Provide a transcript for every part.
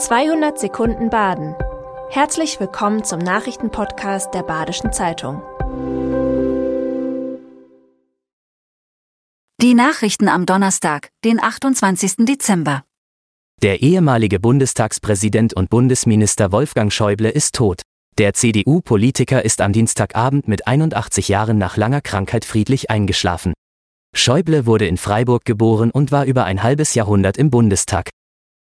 200 Sekunden Baden. Herzlich willkommen zum Nachrichtenpodcast der Badischen Zeitung. Die Nachrichten am Donnerstag, den 28. Dezember. Der ehemalige Bundestagspräsident und Bundesminister Wolfgang Schäuble ist tot. Der CDU-Politiker ist am Dienstagabend mit 81 Jahren nach langer Krankheit friedlich eingeschlafen. Schäuble wurde in Freiburg geboren und war über ein halbes Jahrhundert im Bundestag.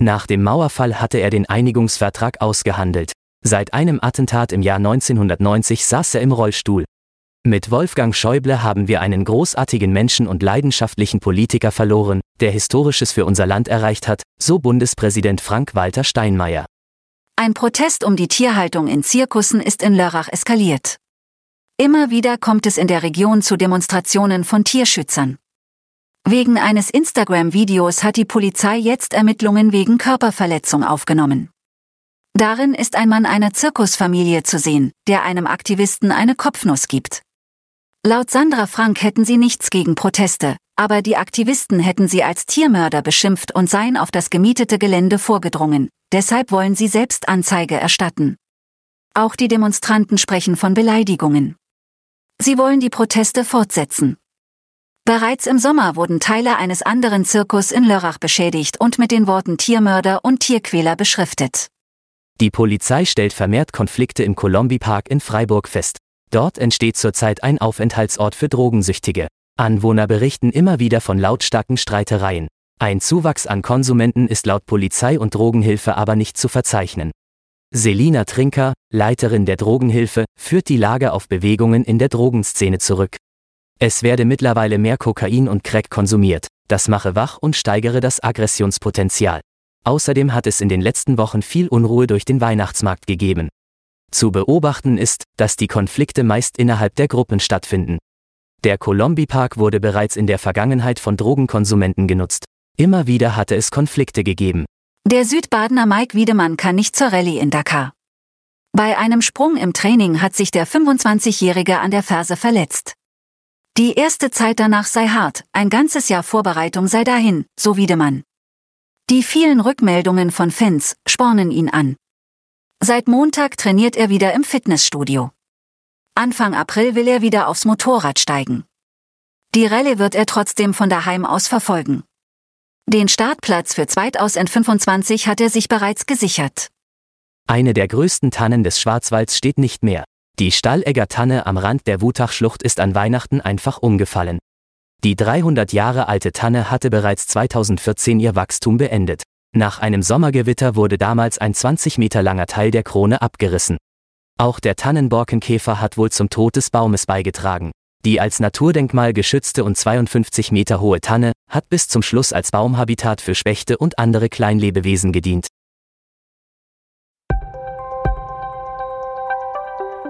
Nach dem Mauerfall hatte er den Einigungsvertrag ausgehandelt. Seit einem Attentat im Jahr 1990 saß er im Rollstuhl. Mit Wolfgang Schäuble haben wir einen großartigen Menschen und leidenschaftlichen Politiker verloren, der Historisches für unser Land erreicht hat, so Bundespräsident Frank-Walter Steinmeier. Ein Protest um die Tierhaltung in Zirkussen ist in Lörrach eskaliert. Immer wieder kommt es in der Region zu Demonstrationen von Tierschützern. Wegen eines Instagram-Videos hat die Polizei jetzt Ermittlungen wegen Körperverletzung aufgenommen. Darin ist ein Mann einer Zirkusfamilie zu sehen, der einem Aktivisten eine Kopfnuss gibt. Laut Sandra Frank hätten sie nichts gegen Proteste, aber die Aktivisten hätten sie als Tiermörder beschimpft und seien auf das gemietete Gelände vorgedrungen, deshalb wollen sie selbst Anzeige erstatten. Auch die Demonstranten sprechen von Beleidigungen. Sie wollen die Proteste fortsetzen. Bereits im Sommer wurden Teile eines anderen Zirkus in Lörrach beschädigt und mit den Worten Tiermörder und Tierquäler beschriftet. Die Polizei stellt vermehrt Konflikte im Colombi Park in Freiburg fest. Dort entsteht zurzeit ein Aufenthaltsort für Drogensüchtige. Anwohner berichten immer wieder von lautstarken Streitereien. Ein Zuwachs an Konsumenten ist laut Polizei und Drogenhilfe aber nicht zu verzeichnen. Selina Trinker, Leiterin der Drogenhilfe, führt die Lage auf Bewegungen in der Drogenszene zurück. Es werde mittlerweile mehr Kokain und Crack konsumiert, das mache wach und steigere das Aggressionspotenzial. Außerdem hat es in den letzten Wochen viel Unruhe durch den Weihnachtsmarkt gegeben. Zu beobachten ist, dass die Konflikte meist innerhalb der Gruppen stattfinden. Der Colombi Park wurde bereits in der Vergangenheit von Drogenkonsumenten genutzt. Immer wieder hatte es Konflikte gegeben. Der Südbadener Mike Wiedemann kann nicht zur Rallye in Dakar. Bei einem Sprung im Training hat sich der 25-Jährige an der Ferse verletzt. Die erste Zeit danach sei hart, ein ganzes Jahr Vorbereitung sei dahin, so Wiedemann. Die vielen Rückmeldungen von Fans spornen ihn an. Seit Montag trainiert er wieder im Fitnessstudio. Anfang April will er wieder aufs Motorrad steigen. Die Rallye wird er trotzdem von daheim aus verfolgen. Den Startplatz für 2025 hat er sich bereits gesichert. Eine der größten Tannen des Schwarzwalds steht nicht mehr. Die Stallegger Tanne am Rand der Wutachschlucht ist an Weihnachten einfach umgefallen. Die 300 Jahre alte Tanne hatte bereits 2014 ihr Wachstum beendet. Nach einem Sommergewitter wurde damals ein 20 Meter langer Teil der Krone abgerissen. Auch der Tannenborkenkäfer hat wohl zum Tod des Baumes beigetragen. Die als Naturdenkmal geschützte und 52 Meter hohe Tanne hat bis zum Schluss als Baumhabitat für Spechte und andere Kleinlebewesen gedient.